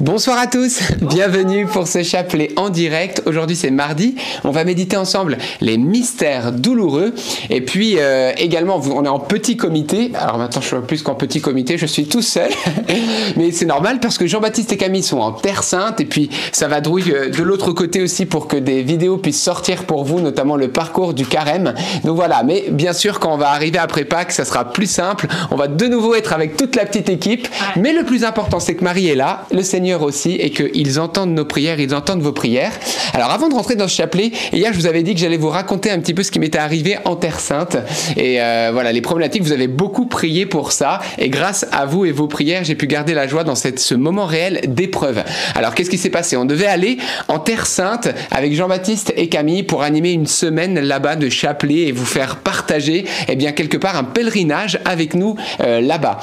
Bonsoir à tous, bienvenue pour ce chapelet en direct. Aujourd'hui c'est mardi, on va méditer ensemble les mystères douloureux. Et puis euh, également on est en petit comité. Alors maintenant je suis plus qu'en petit comité, je suis tout seul, mais c'est normal parce que Jean-Baptiste et Camille sont en Terre Sainte. Et puis ça va drouiller euh, de l'autre côté aussi pour que des vidéos puissent sortir pour vous, notamment le parcours du carême. Donc voilà, mais bien sûr quand on va arriver après Pâques, ça sera plus simple. On va de nouveau être avec toute la petite équipe, mais le plus important c'est que Marie est là, le Seigneur aussi et qu'ils entendent nos prières, ils entendent vos prières. Alors avant de rentrer dans ce chapelet, hier je vous avais dit que j'allais vous raconter un petit peu ce qui m'était arrivé en Terre Sainte. Et euh, voilà, les problématiques, vous avez beaucoup prié pour ça. Et grâce à vous et vos prières, j'ai pu garder la joie dans cette, ce moment réel d'épreuve. Alors qu'est-ce qui s'est passé? On devait aller en Terre Sainte avec Jean-Baptiste et Camille pour animer une semaine là-bas de chapelet et vous faire partager, eh bien, quelque part un pèlerinage avec nous euh, là-bas.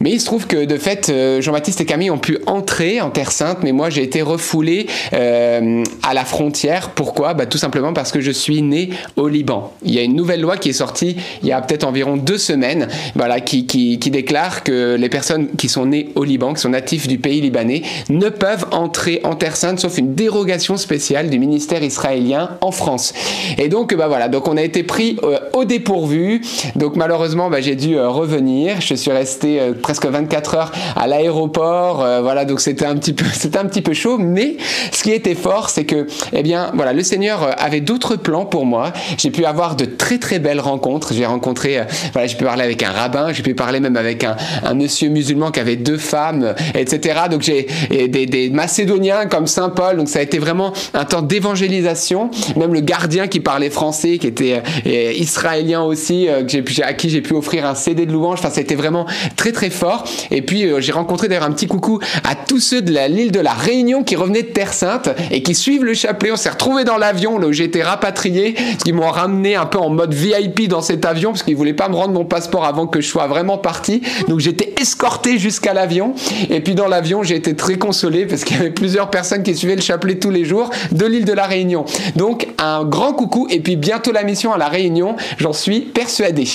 Mais il se trouve que de fait, euh, Jean-Baptiste et Camille ont pu entrer en Terre Sainte, mais moi j'ai été refoulé euh, à la frontière. Pourquoi? Bah, Tout simplement parce que je suis né au Liban. Il y a une nouvelle loi qui est sortie il y a peut-être environ deux semaines, voilà, qui, qui, déclare que les personnes qui sont nées au Liban, qui sont natifs du pays libanais, ne peuvent entrer en Terre Sainte sauf une dérogation spéciale du ministère israélien en France. Et donc, bah voilà, donc on a été pris euh, au dépourvu. Donc malheureusement, bah, j'ai dû euh, revenir. Je suis resté presque 24 heures à l'aéroport. voilà, donc c'était un petit peu, c'était un petit peu chaud, mais ce qui était fort, c'est que, eh bien, voilà, le Seigneur avait d'autres plans pour moi. J'ai pu avoir de très très belles rencontres. J'ai rencontré, euh, voilà, j'ai pu parler avec un rabbin, j'ai pu parler même avec un, monsieur musulman qui avait deux femmes, etc. Donc j'ai des, Macédoniens comme Saint Paul. Donc ça a été vraiment un temps d'évangélisation. Même le gardien qui parlait français, qui était euh, israélien aussi, euh, à qui j'ai pu offrir un CD de louange. Enfin, ça a été vraiment très très fort. Et puis j'ai rencontré d'ailleurs un petit coucou à tous ceux de l'île de la Réunion qui revenaient de Terre Sainte et qui suivent le chapelet. On s'est retrouvés dans l'avion là où j'ai été rapatrié, parce qu'ils m'ont ramené un peu en mode VIP dans cet avion, parce qu'ils voulaient pas me rendre mon passeport avant que je sois vraiment parti. Donc j'étais escorté jusqu'à l'avion. Et puis dans l'avion, j'ai été très consolé parce qu'il y avait plusieurs personnes qui suivaient le chapelet tous les jours de l'île de la Réunion. Donc un grand coucou et puis bientôt la mission à la Réunion, j'en suis persuadé.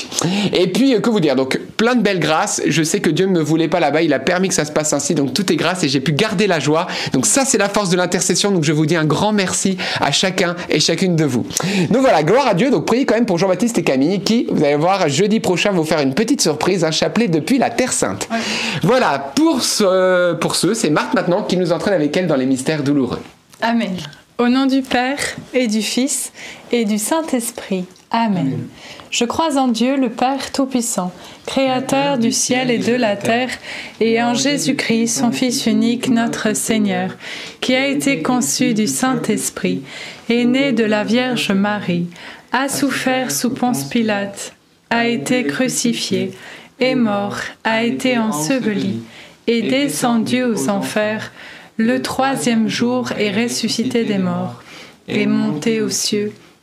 Et puis que vous dire, donc plein de belles grâces. Je sais que Dieu ne me voulait pas là-bas, il a permis que ça se passe ainsi, donc tout est grâce et j'ai pu garder la joie. Donc ça, c'est la force de l'intercession. Donc je vous dis un grand merci à chacun et chacune de vous. Donc voilà, gloire à Dieu. Donc priez quand même pour Jean-Baptiste et Camille qui, vous allez voir, jeudi prochain, vont faire une petite surprise, un chapelet depuis la Terre Sainte. Voilà, pour, ce, pour ceux, c'est Marthe maintenant qui nous entraîne avec elle dans les mystères douloureux. Amen. Au nom du Père et du Fils et du Saint-Esprit. Amen. Je crois en Dieu, le Père Tout-Puissant, Créateur du ciel et de la terre, et en Jésus-Christ, son Fils unique, notre Seigneur, qui a été conçu du Saint-Esprit, est né de la Vierge Marie, a souffert sous Ponce Pilate, a été crucifié, est mort, a été enseveli, est descendu aux enfers, le troisième jour est ressuscité des morts, est monté aux cieux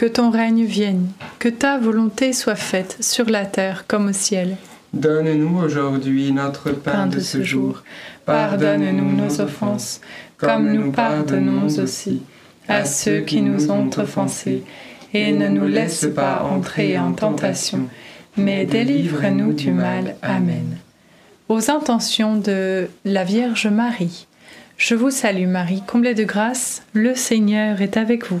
que ton règne vienne, que ta volonté soit faite sur la terre comme au ciel. Donne-nous aujourd'hui notre pain, de, ce jour. Pardonne-nous nos offenses, comme nous pardonnons aussi à ceux qui nous ont offensés. Et ne nous laisse pas entrer en tentation, mais délivre-nous du mal. Amen. Aux intentions de la Vierge Marie. Je vous salue Marie, comblée de grâce, le Seigneur est avec vous.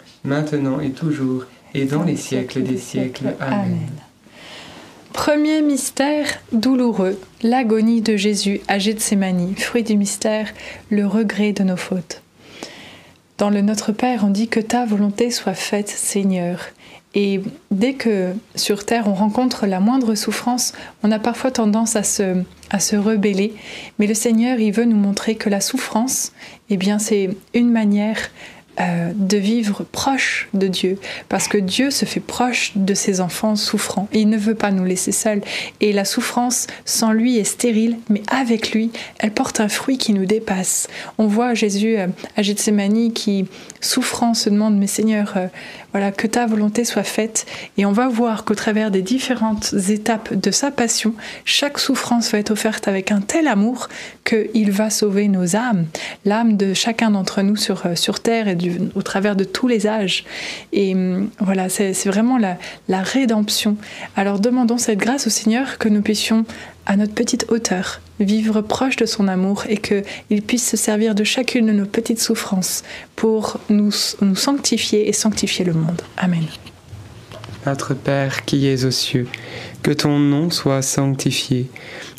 maintenant et toujours, et dans, les siècles des siècles. Amen. Premier mystère douloureux, l'agonie de Jésus à Gethsemane, fruit du mystère, le regret de nos fautes. Dans le Notre Père, on dit que ta volonté soit faite, Seigneur. Et dès que sur Terre on rencontre la moindre souffrance, on a parfois tendance à se, à se rebeller. Mais le Seigneur, il veut nous montrer que la souffrance, eh bien, c'est une manière euh, de vivre proche de Dieu, parce que Dieu se fait proche de ses enfants souffrants. Et il ne veut pas nous laisser seuls. Et la souffrance sans lui est stérile, mais avec lui, elle porte un fruit qui nous dépasse. On voit Jésus euh, à Gethsemane qui, souffrant, se demande, mais Seigneur, euh, voilà, que ta volonté soit faite. Et on va voir qu'au travers des différentes étapes de sa passion, chaque souffrance va être offerte avec un tel amour qu'il va sauver nos âmes, l'âme de chacun d'entre nous sur, sur terre et au travers de tous les âges. Et hum, voilà, c'est vraiment la, rédemption. Alors demandons cette grâce au Seigneur que nous puissions à notre petite hauteur, vivre proche de son amour et qu'il puisse se servir de chacune de nos petites souffrances pour nous, nous sanctifier et sanctifier le monde. Amen. Notre Père qui es aux cieux, que ton nom soit sanctifié,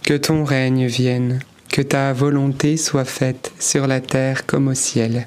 que ton règne vienne, que ta volonté soit faite sur la terre comme au ciel.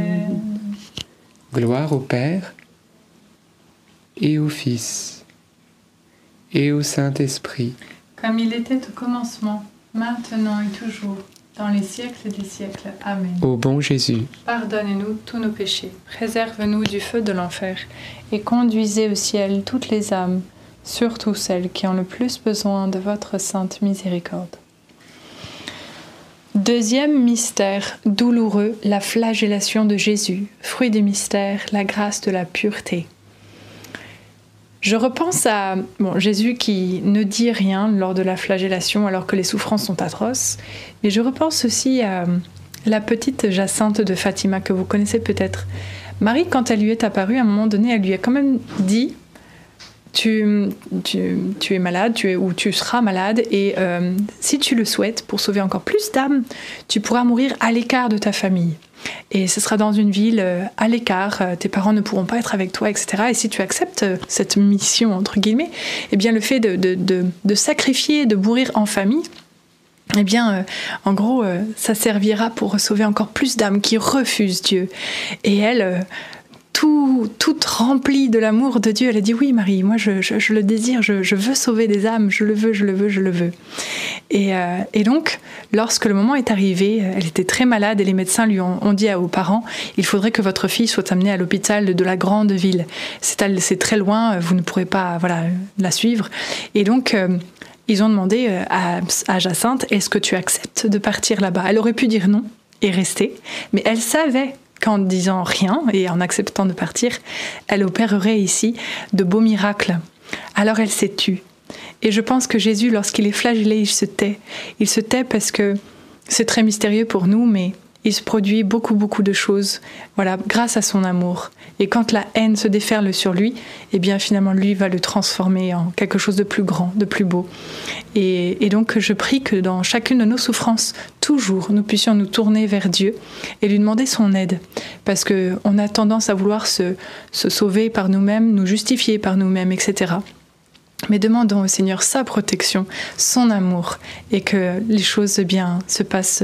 Gloire au Père et au Fils et au Saint-Esprit. Comme il était au commencement, maintenant et toujours, dans les siècles des siècles. Amen. Ô bon Jésus, pardonnez-nous tous nos péchés, préserve-nous du feu de l'enfer, et conduisez au ciel toutes les âmes, surtout celles qui ont le plus besoin de votre sainte miséricorde. Deuxième mystère douloureux, la flagellation de Jésus. Fruit du mystère, la grâce de la pureté. Je repense à Jésus qui ne dit rien lors de la flagellation alors que les souffrances sont atroces, mais je repense aussi à la petite Jacinthe de Fatima que vous connaissez peut-être. Marie, quand elle lui est apparue, à un moment donné, elle lui a quand même dit tu, es malade tu es, ou tu seras malade et euh, si tu le souhaites, pour sauver encore plus d'âmes, tu pourras mourir à l'écart de ta famille. Et ce sera dans une ville euh, à l'écart, euh, tes parents ne pourront pas être avec toi, etc. Et si tu acceptes cette mission, entre guillemets, eh bien le fait de, de, sacrifier, de mourir en famille, eh bien, en gros, ça servira pour sauver encore plus d'âmes qui refusent Dieu. Et elle, tout, toute remplie de l'amour de Dieu. Elle a dit oui Marie, moi je, le désire, je, veux sauver des âmes, je le veux, je le veux, je le veux. Et, euh, donc, lorsque le moment est arrivé, elle était très malade et les médecins lui ont, dit aux parents, il faudrait que votre fille soit amenée à l'hôpital de la grande ville. C'est très loin, vous ne pourrez pas voilà, la suivre. Et donc, euh, ils ont demandé euh, à, à Jacinthe, est-ce que tu acceptes de partir là-bas? Elle aurait pu dire non et rester, mais elle savait qu'en disant rien et en acceptant de partir, elle opérerait ici de beaux miracles. Alors elle s'est tue. Et je pense que Jésus, lorsqu'il est flagellé, il se tait. Il se tait parce que c'est très mystérieux pour nous, mais il se produit beaucoup, beaucoup de choses, voilà, grâce à son amour. Et quand la haine se déferle sur lui, eh bien finalement lui va le transformer en quelque chose de plus grand, de plus beau. Et, donc je prie que dans chacune de nos souffrances, toujours, nous puissions nous tourner vers Dieu et lui demander son aide, parce que on a tendance à vouloir se, sauver par nous-mêmes, nous justifier par nous-mêmes, etc. Mais demandons au Seigneur sa protection, son amour, et que les choses bien se passent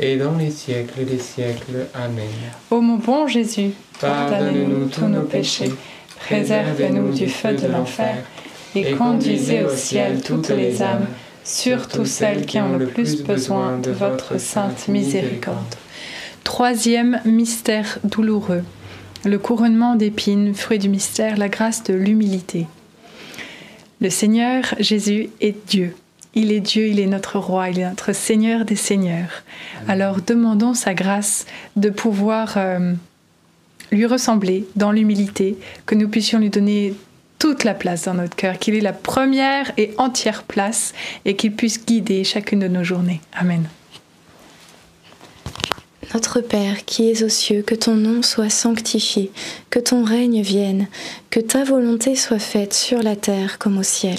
et dans les siècles des siècles. Amen. Ô mon bon Jésus, pardonne-nous tous nos péchés, préservez-nous du feu de l'enfer, et conduisez au ciel toutes les âmes, surtout celles qui ont le plus besoin de votre sainte miséricorde. Troisième mystère douloureux. Le couronnement d'épines, fruit du mystère, la grâce de l'humilité. Le Seigneur Jésus est Dieu. Il est Dieu, il est notre roi, il est notre Seigneur des Seigneurs. Alors demandons sa grâce de pouvoir euh, lui ressembler dans l'humilité, que nous puissions lui donner toute la place dans notre cœur, qu'il ait la première et entière place et qu'il puisse guider chacune de nos journées. Amen. Notre Père qui es aux cieux, que ton nom soit sanctifié, que ton règne vienne, que ta volonté soit faite sur la terre comme au ciel.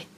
et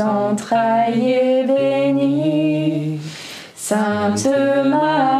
entrailles, est béni. Sainte Marie,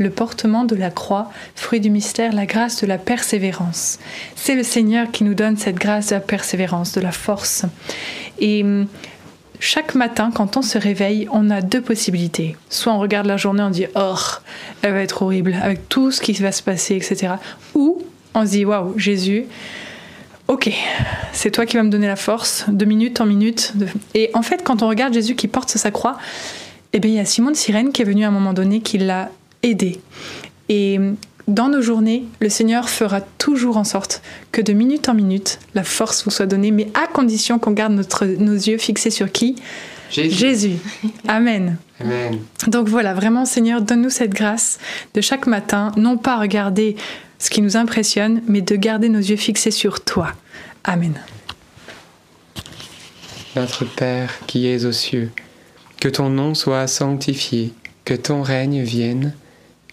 le portement de la croix, fruit du mystère, la grâce de la persévérance. C'est le Seigneur qui nous donne cette grâce de la persévérance, de la force. Et hum, chaque matin, quand on se réveille, on a deux possibilités. Soit on regarde la journée, on dit Oh, elle va être horrible, avec tout ce qui va se passer, etc. Ou on se dit Waouh, Jésus, ok, c'est toi qui vas me donner la force, de minute en minute. Et en fait, quand on regarde Jésus qui porte sa croix, eh bien, il y a Simon de Cyrène qui est venu à un moment donné qui l'a aidé. Et dans nos journées, le Seigneur fera toujours en sorte que de minute en minute, la force vous soit donnée, mais à condition qu'on garde notre, nos yeux fixés sur qui? Jésus. Jésus. Amen. Amen. Donc voilà, vraiment Seigneur, donne-nous cette grâce de chaque matin, non pas regarder ce qui nous impressionne, mais de garder nos yeux fixés sur toi. Amen. Notre Père qui es aux cieux, que ton nom soit sanctifié, que ton règne vienne,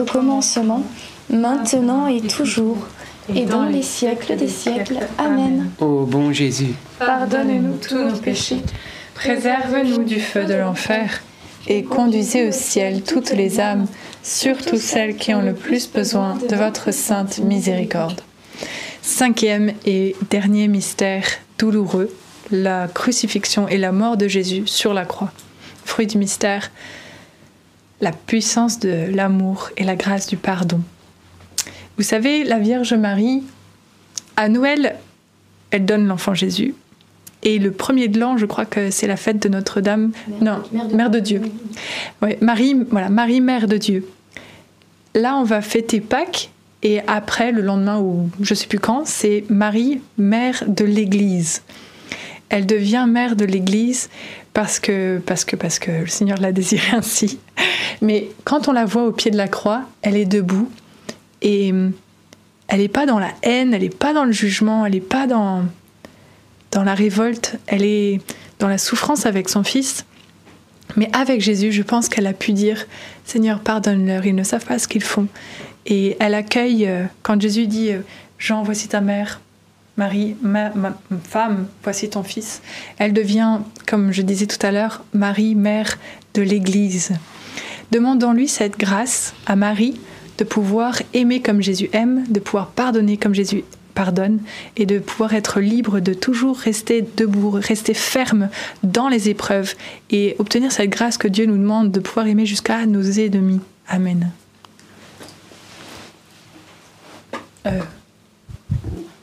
Au commencement, maintenant et toujours, et dans les siècles des siècles. Amen. Ô bon Jésus, pardonne-nous tous nos péchés, préserve-nous du feu de l'enfer, et conduisez au ciel toutes les âmes, surtout celles qui ont le plus besoin de votre sainte miséricorde. Cinquième et dernier mystère douloureux, la crucifixion et la mort de Jésus sur la croix. Fruit du mystère, la puissance de l'amour et la grâce du pardon. Vous savez, la Vierge Marie, à Noël, elle donne l'enfant Jésus. Et le premier de l'an, je crois que c'est la fête de Notre-Dame. Non, Mère de, Dieu. Marie, voilà, Marie, Mère de Dieu. Là, on va fêter Pâques. Et après, le lendemain, ou je ne sais plus quand, c'est Marie, Mère de l'Église. Elle devient Mère de l'Église parce que, parce que, parce que le Seigneur l'a désiré ainsi. Mais quand on la voit au pied de la croix, elle est debout et hum, elle n'est pas dans la haine, elle n'est pas dans le jugement, elle n'est pas dans, dans la révolte, elle est dans la souffrance avec son fils. Mais avec Jésus, je pense qu'elle a pu dire Seigneur, pardonne-leur, ils ne savent pas ce qu'ils font. Et elle accueille, euh, quand Jésus dit euh, Jean, voici ta mère, Marie, ma, femme, voici ton fils. Elle devient, comme je disais tout à l'heure, Marie, mère de l'Église. Demandons-lui cette grâce à Marie de pouvoir aimer comme Jésus aime, de pouvoir pardonner comme Jésus pardonne et de pouvoir être libre de toujours rester debout, rester ferme dans les épreuves et obtenir cette grâce que Dieu nous demande de pouvoir aimer jusqu'à nos ennemis. Amen. Euh,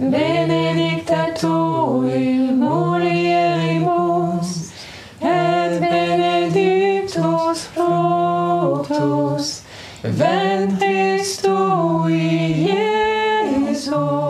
benedicta tu in mulieribus, et benedictus fructus ventris tui, Iesus.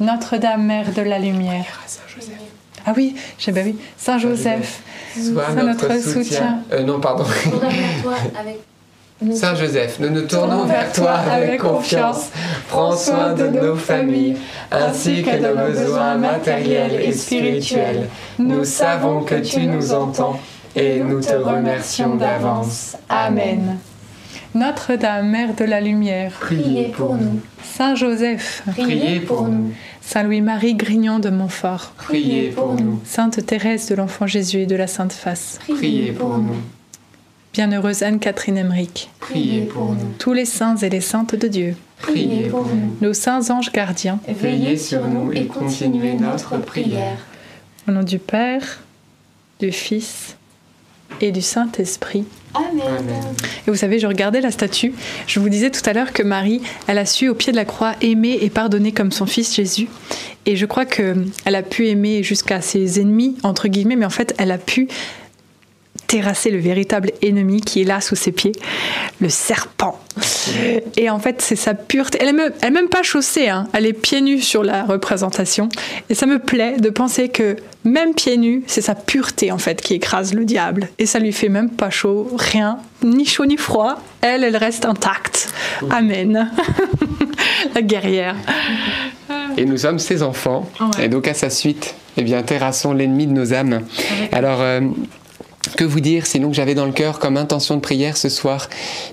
Notre-Dame, Mère de la Lumière. Ah oui, j'ai bah oui, Saint Joseph, Sois notre, notre soutien. soutien. Euh, non, pardon. Saint Joseph, nous nous tournons vers toi avec confiance. Prends soin de nos familles, ainsi que de nos besoins matériels et spirituels. Nous savons que tu nous entends et nous te remercions d'avance. Amen. Notre-Dame, Mère de la Lumière, priez pour nous. Saint Joseph, priez pour nous. Saint Louis-Marie Grignon de Montfort, priez pour nous. Sainte Thérèse de l'Enfant Jésus et de la Sainte Face, priez pour nous. Bienheureuse Anne-Catherine Emmerich, priez pour nous. Tous les saints et les saintes de Dieu, priez pour nous. Nos saints anges gardiens, veillez sur nous et continuez notre prière. Au nom du Père, du Fils et du Saint-Esprit. Amen. Et vous savez, je regardais la statue. Je vous disais tout à l'heure que Marie, elle a su au pied de la croix aimer et pardonner comme son fils Jésus. Et je crois qu'elle a pu aimer jusqu'à ses ennemis, entre guillemets, mais en fait, elle a pu terrasser le véritable ennemi qui est là sous ses pieds, le serpent. Et en fait, c'est sa pureté. Elle n'est même, même, pas chaussée, hein. elle est pieds nus sur la représentation. Et ça me plaît de penser que même pieds nus, c'est sa pureté en fait qui écrase le diable. Et ça lui fait même pas chaud, rien, ni chaud ni froid. Elle, elle reste intacte. Amen. la guerrière. Et nous sommes ses enfants. Et donc à sa suite, eh bien, terrassons l'ennemi de nos âmes. Alors, euh, que vous dire sinon que j'avais dans le cœur comme intention de prière ce soir,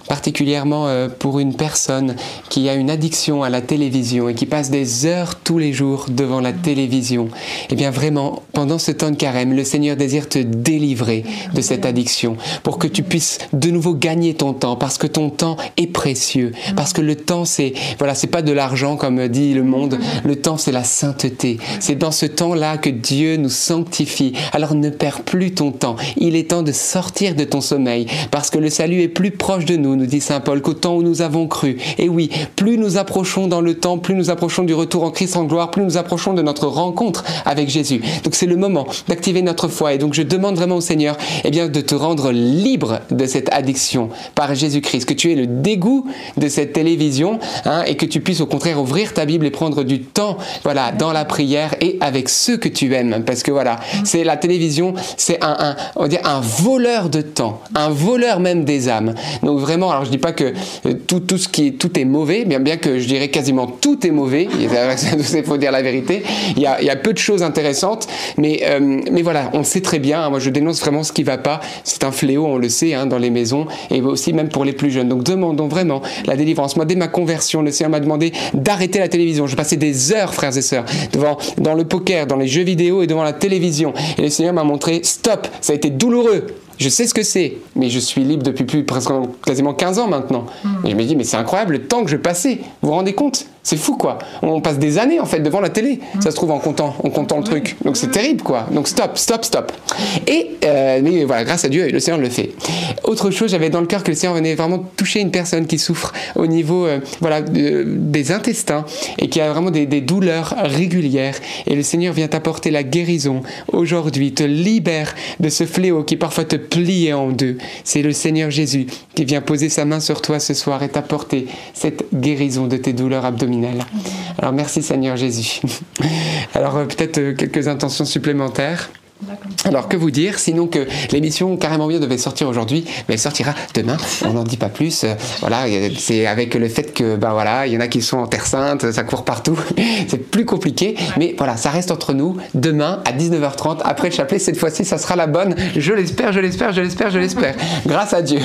particulièrement euh, pour une personne qui a une addiction à la télévision et qui passe des heures tous les jours devant la télévision. Eh bien vraiment, pendant ce temps de carême, le Seigneur désire te délivrer de cette addiction pour que tu puisses de nouveau gagner ton temps parce que ton temps est précieux. Parce que le temps, c'est voilà, c'est pas de l'argent comme dit le monde. Le temps, c'est la sainteté. C'est dans ce temps-là que Dieu nous sanctifie. Alors ne perds plus ton temps. Il est temps de sortir de ton sommeil, parce que le salut est plus proche de nous, nous dit Saint Paul, qu'au temps où nous avons cru. Et oui, plus nous approchons dans le temps, plus nous approchons du retour en Christ en gloire, plus nous approchons de notre rencontre avec Jésus. Donc c'est le moment d'activer notre foi. Et donc je demande vraiment au Seigneur eh bien, de te rendre libre de cette addiction par Jésus-Christ, que tu aies le dégoût de cette télévision hein, et que tu puisses au contraire ouvrir ta Bible et prendre du temps voilà, dans la prière et avec ceux que tu aimes. Parce que voilà, c'est la télévision, c'est un, un, on va dire un voleur de temps, un voleur même des âmes. Donc vraiment, alors je dis pas que euh, tout, tout ce qui est, tout est mauvais, bien, bien que je dirais quasiment tout est mauvais, il faut dire la vérité, il y a, il y a peu de choses intéressantes, mais, euh, mais voilà, on sait très bien, hein, moi je dénonce vraiment ce qui va pas, c'est un fléau, on le sait, hein, dans les maisons, et aussi même pour les plus jeunes. Donc demandons vraiment la délivrance. Moi, dès ma conversion, le Seigneur m'a demandé d'arrêter la télévision. Je passais des heures, frères et sœurs, devant, dans le poker, dans les jeux vidéo et devant la télévision. Et le Seigneur m'a montré, stop, ça a été douloureux, je sais ce que c'est, mais je suis libre depuis plus presque quasiment 15 ans maintenant. Et je me dis, mais c'est incroyable le temps que je passais. Vous vous rendez compte? C'est fou quoi. On passe des années en fait devant la télé. Ça se trouve en comptant, en comptant le truc. Donc c'est terrible quoi. Donc stop, stop, stop. Et euh, mais voilà, grâce à Dieu, le Seigneur le fait. Autre chose, j'avais dans le cœur que le Seigneur venait vraiment toucher une personne qui souffre au niveau euh, voilà des intestins et qui a vraiment des, des douleurs régulières. Et le Seigneur vient t'apporter la guérison aujourd'hui, te libère de ce fléau qui parfois te plié en deux. C'est le Seigneur Jésus qui vient poser sa main sur toi ce soir et t'apporter cette guérison de tes douleurs abdominales. Alors merci Seigneur Jésus. Alors euh, peut-être euh, quelques intentions supplémentaires. Alors que vous dire, sinon que l'émission Carrément bien devait sortir aujourd'hui, mais elle sortira demain. On n'en dit pas plus. Voilà, c'est avec le fait que ben voilà, il y en a qui sont en Terre Sainte, ça court partout. C'est plus compliqué, mais voilà, ça reste entre nous. Demain à 19h30 après le chapelet, cette fois-ci, ça sera la bonne. Je l'espère, je l'espère, je l'espère, je l'espère. Grâce à Dieu.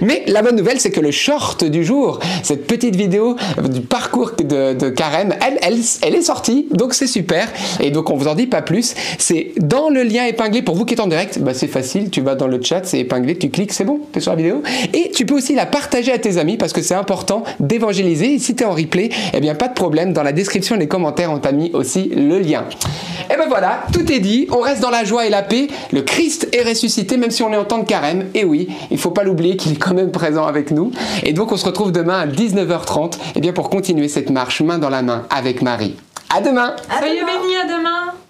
Mais la bonne nouvelle, c'est que le short du jour, cette petite vidéo du parcours de, de Carême, elle, elle, elle est sortie, donc c'est super. Et donc on vous en dit pas plus. C'est dans le lien épinglé pour vous qui êtes en direct, bah c'est facile, tu vas dans le chat, c'est épinglé, tu cliques, c'est bon, tu es sur la vidéo. Et tu peux aussi la partager à tes amis parce que c'est important d'évangéliser. Et si tu es en replay, eh bien pas de problème, dans la description et les commentaires, on t'a mis aussi le lien. Et ben voilà, tout est dit, on reste dans la joie et la paix. Le Christ est ressuscité, même si on est en temps de carême. Et oui, il faut pas l'oublier qu'il est quand même présent avec nous. Et donc on se retrouve demain à 19h30 eh bien pour continuer cette marche main dans la main avec Marie. À demain. Soyez bénis, à demain.